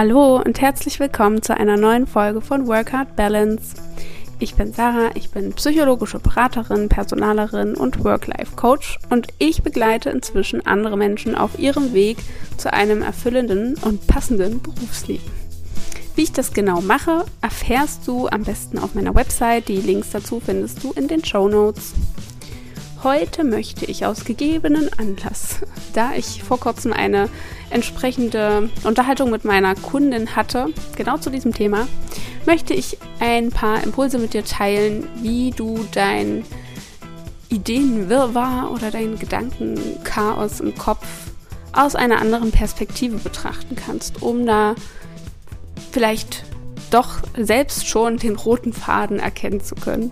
Hallo und herzlich willkommen zu einer neuen Folge von Work Hard Balance. Ich bin Sarah, ich bin psychologische Beraterin, Personalerin und Work-Life-Coach und ich begleite inzwischen andere Menschen auf ihrem Weg zu einem erfüllenden und passenden Berufsleben. Wie ich das genau mache, erfährst du am besten auf meiner Website. Die Links dazu findest du in den Show Notes. Heute möchte ich aus gegebenen Anlass, da ich vor kurzem eine entsprechende Unterhaltung mit meiner Kundin hatte, genau zu diesem Thema, möchte ich ein paar Impulse mit dir teilen, wie du dein Ideenwirrwarr oder dein Gedankenchaos im Kopf aus einer anderen Perspektive betrachten kannst, um da vielleicht doch selbst schon den roten Faden erkennen zu können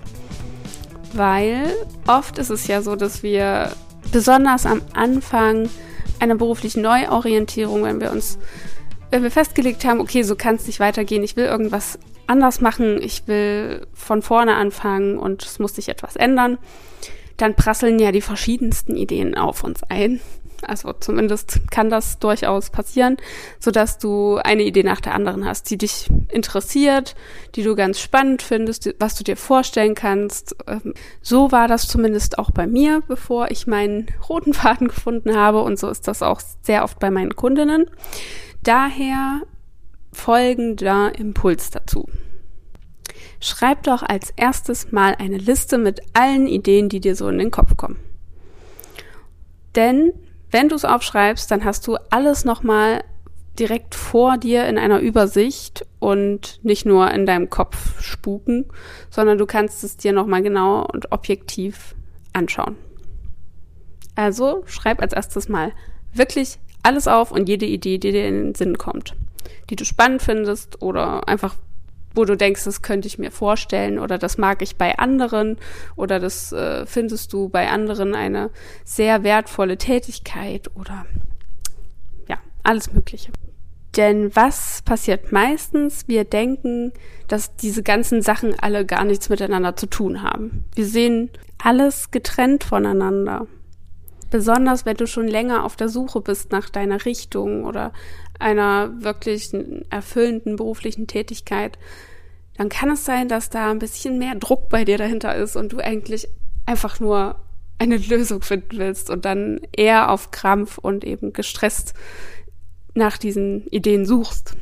weil oft ist es ja so, dass wir besonders am Anfang einer beruflichen Neuorientierung, wenn wir uns, wenn wir festgelegt haben, okay, so kann es nicht weitergehen, ich will irgendwas anders machen, ich will von vorne anfangen und es muss sich etwas ändern, dann prasseln ja die verschiedensten Ideen auf uns ein. Also zumindest kann das durchaus passieren, so dass du eine Idee nach der anderen hast, die dich interessiert, die du ganz spannend findest, was du dir vorstellen kannst. Ähm, so war das zumindest auch bei mir, bevor ich meinen roten Faden gefunden habe und so ist das auch sehr oft bei meinen Kundinnen. Daher folgender Impuls dazu. Schreib doch als erstes mal eine Liste mit allen Ideen, die dir so in den Kopf kommen. Denn wenn du es aufschreibst, dann hast du alles nochmal direkt vor dir in einer Übersicht und nicht nur in deinem Kopf spuken, sondern du kannst es dir nochmal genau und objektiv anschauen. Also schreib als erstes mal wirklich alles auf und jede Idee, die dir in den Sinn kommt, die du spannend findest oder einfach wo du denkst, das könnte ich mir vorstellen oder das mag ich bei anderen oder das äh, findest du bei anderen eine sehr wertvolle Tätigkeit oder ja, alles Mögliche. Denn was passiert meistens? Wir denken, dass diese ganzen Sachen alle gar nichts miteinander zu tun haben. Wir sehen alles getrennt voneinander. Besonders wenn du schon länger auf der Suche bist nach deiner Richtung oder einer wirklich erfüllenden beruflichen Tätigkeit, dann kann es sein, dass da ein bisschen mehr Druck bei dir dahinter ist und du eigentlich einfach nur eine Lösung finden willst und dann eher auf Krampf und eben gestresst nach diesen Ideen suchst.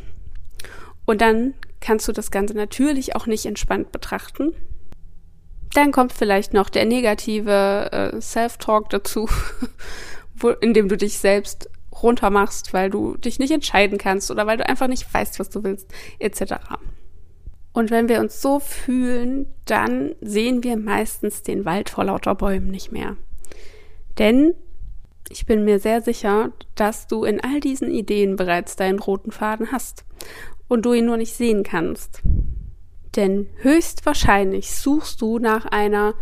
Und dann kannst du das Ganze natürlich auch nicht entspannt betrachten. Dann kommt vielleicht noch der negative äh, Self-Talk dazu, wo, in dem du dich selbst runtermachst, weil du dich nicht entscheiden kannst oder weil du einfach nicht weißt, was du willst, etc. Und wenn wir uns so fühlen, dann sehen wir meistens den Wald vor lauter Bäumen nicht mehr. Denn ich bin mir sehr sicher, dass du in all diesen Ideen bereits deinen roten Faden hast und du ihn nur nicht sehen kannst. Denn höchstwahrscheinlich suchst du nach einer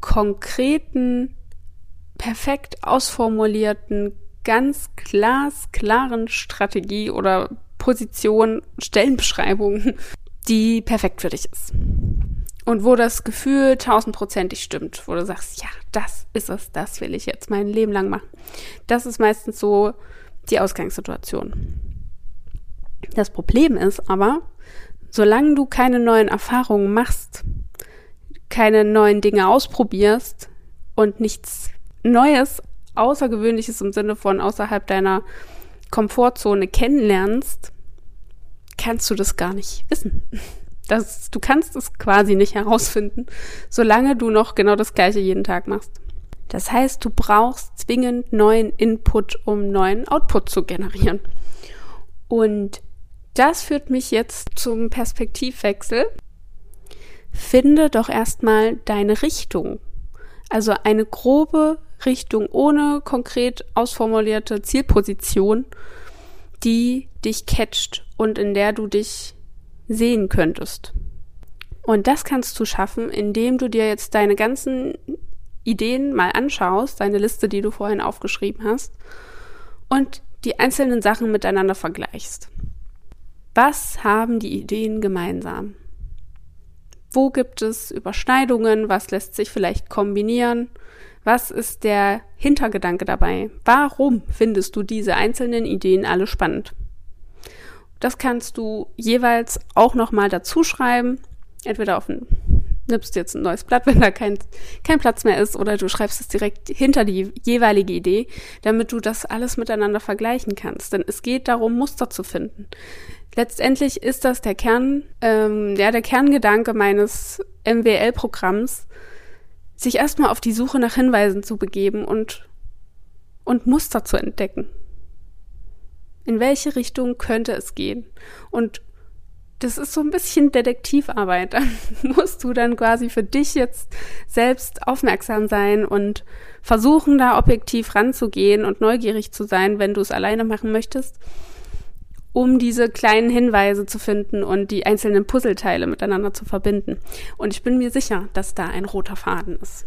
konkreten, perfekt ausformulierten, ganz glasklaren Strategie oder Position, Stellenbeschreibung, die perfekt für dich ist. Und wo das Gefühl tausendprozentig stimmt, wo du sagst, ja, das ist es, das will ich jetzt mein Leben lang machen. Das ist meistens so die Ausgangssituation. Das Problem ist aber, solange du keine neuen Erfahrungen machst, keine neuen Dinge ausprobierst und nichts Neues, Außergewöhnliches im Sinne von außerhalb deiner Komfortzone kennenlernst, kannst du das gar nicht wissen. Das, du kannst es quasi nicht herausfinden, solange du noch genau das gleiche jeden Tag machst. Das heißt, du brauchst zwingend neuen Input, um neuen Output zu generieren. Und das führt mich jetzt zum Perspektivwechsel. Finde doch erstmal deine Richtung. Also eine grobe Richtung ohne konkret ausformulierte Zielposition die dich catcht und in der du dich sehen könntest. Und das kannst du schaffen, indem du dir jetzt deine ganzen Ideen mal anschaust, deine Liste, die du vorhin aufgeschrieben hast, und die einzelnen Sachen miteinander vergleichst. Was haben die Ideen gemeinsam? Wo gibt es Überschneidungen? Was lässt sich vielleicht kombinieren? Was ist der Hintergedanke dabei? Warum findest du diese einzelnen Ideen alle spannend? das kannst du jeweils auch nochmal dazu schreiben. Entweder auf ein, nimmst jetzt ein neues Blatt, wenn da kein, kein Platz mehr ist, oder du schreibst es direkt hinter die jeweilige Idee, damit du das alles miteinander vergleichen kannst. Denn es geht darum, Muster zu finden. Letztendlich ist das der Kern, ähm, ja, der Kerngedanke meines MWL-Programms, sich erstmal auf die Suche nach Hinweisen zu begeben und, und Muster zu entdecken. In welche Richtung könnte es gehen? Und das ist so ein bisschen Detektivarbeit. Da musst du dann quasi für dich jetzt selbst aufmerksam sein und versuchen, da objektiv ranzugehen und neugierig zu sein, wenn du es alleine machen möchtest, um diese kleinen Hinweise zu finden und die einzelnen Puzzleteile miteinander zu verbinden. Und ich bin mir sicher, dass da ein roter Faden ist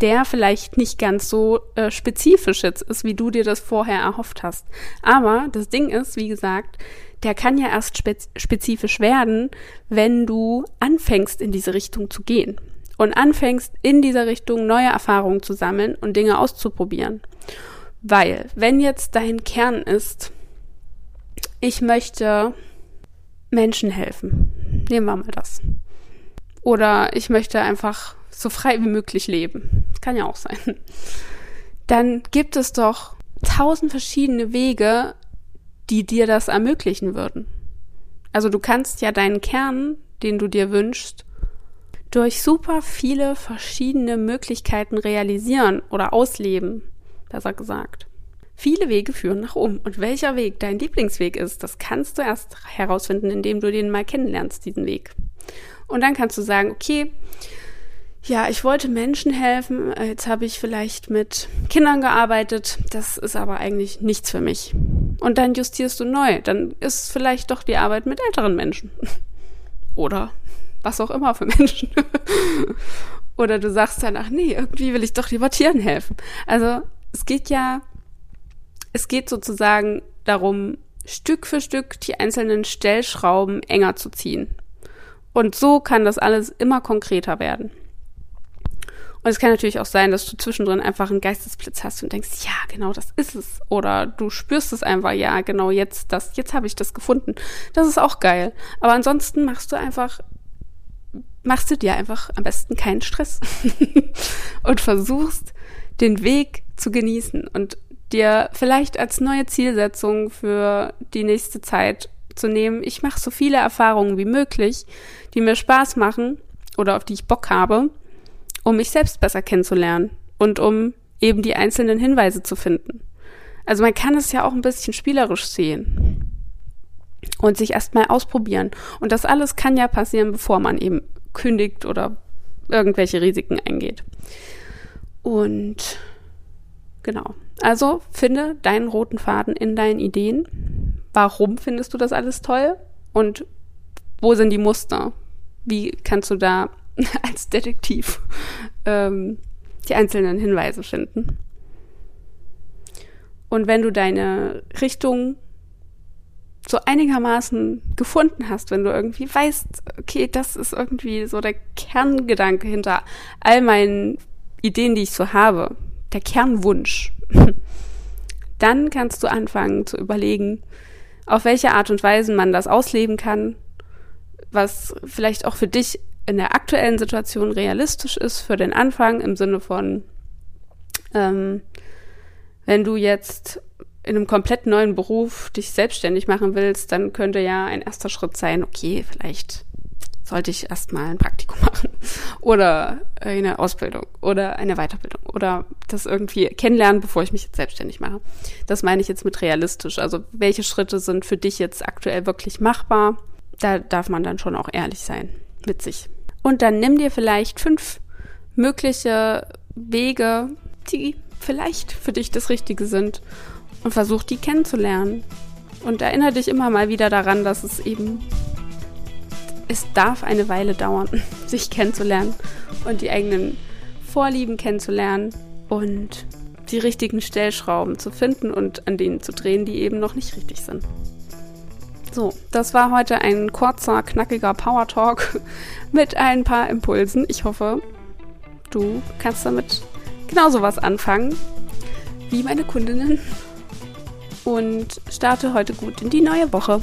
der vielleicht nicht ganz so äh, spezifisch jetzt ist, wie du dir das vorher erhofft hast. Aber das Ding ist, wie gesagt, der kann ja erst spez spezifisch werden, wenn du anfängst, in diese Richtung zu gehen und anfängst, in dieser Richtung neue Erfahrungen zu sammeln und Dinge auszuprobieren. Weil, wenn jetzt dein Kern ist, ich möchte Menschen helfen, nehmen wir mal das. Oder ich möchte einfach so frei wie möglich leben. Kann ja auch sein. Dann gibt es doch tausend verschiedene Wege, die dir das ermöglichen würden. Also du kannst ja deinen Kern, den du dir wünschst, durch super viele verschiedene Möglichkeiten realisieren oder ausleben, besser gesagt. Viele Wege führen nach oben. Und welcher Weg dein Lieblingsweg ist, das kannst du erst herausfinden, indem du den mal kennenlernst, diesen Weg. Und dann kannst du sagen, okay, ja, ich wollte Menschen helfen. Jetzt habe ich vielleicht mit Kindern gearbeitet. Das ist aber eigentlich nichts für mich. Und dann justierst du neu. Dann ist vielleicht doch die Arbeit mit älteren Menschen. Oder was auch immer für Menschen. Oder du sagst dann, ach nee, irgendwie will ich doch lieber Tieren helfen. Also es geht ja, es geht sozusagen darum, Stück für Stück die einzelnen Stellschrauben enger zu ziehen. Und so kann das alles immer konkreter werden. Und es kann natürlich auch sein, dass du zwischendrin einfach einen Geistesblitz hast und denkst, ja, genau, das ist es. Oder du spürst es einfach, ja, genau, jetzt das, jetzt habe ich das gefunden. Das ist auch geil. Aber ansonsten machst du einfach, machst du dir einfach am besten keinen Stress und versuchst, den Weg zu genießen und dir vielleicht als neue Zielsetzung für die nächste Zeit zu nehmen, ich mache so viele Erfahrungen wie möglich, die mir Spaß machen oder auf die ich Bock habe um mich selbst besser kennenzulernen und um eben die einzelnen Hinweise zu finden. Also man kann es ja auch ein bisschen spielerisch sehen und sich erstmal ausprobieren. Und das alles kann ja passieren, bevor man eben kündigt oder irgendwelche Risiken eingeht. Und genau. Also finde deinen roten Faden in deinen Ideen. Warum findest du das alles toll? Und wo sind die Muster? Wie kannst du da als Detektiv ähm, die einzelnen Hinweise finden. Und wenn du deine Richtung so einigermaßen gefunden hast, wenn du irgendwie weißt, okay, das ist irgendwie so der Kerngedanke hinter all meinen Ideen, die ich so habe, der Kernwunsch, dann kannst du anfangen zu überlegen, auf welche Art und Weise man das ausleben kann, was vielleicht auch für dich in der aktuellen Situation realistisch ist für den Anfang im Sinne von, ähm, wenn du jetzt in einem komplett neuen Beruf dich selbstständig machen willst, dann könnte ja ein erster Schritt sein, okay, vielleicht sollte ich erstmal ein Praktikum machen oder eine Ausbildung oder eine Weiterbildung oder das irgendwie kennenlernen, bevor ich mich jetzt selbstständig mache. Das meine ich jetzt mit realistisch. Also welche Schritte sind für dich jetzt aktuell wirklich machbar? Da darf man dann schon auch ehrlich sein mit sich. Und dann nimm dir vielleicht fünf mögliche Wege, die vielleicht für dich das Richtige sind und versuch die kennenzulernen. Und erinnere dich immer mal wieder daran, dass es eben, es darf eine Weile dauern, sich kennenzulernen und die eigenen Vorlieben kennenzulernen und die richtigen Stellschrauben zu finden und an denen zu drehen, die eben noch nicht richtig sind. So, das war heute ein kurzer, knackiger Power Talk mit ein paar Impulsen. Ich hoffe, du kannst damit genauso was anfangen wie meine Kundinnen und starte heute gut in die neue Woche.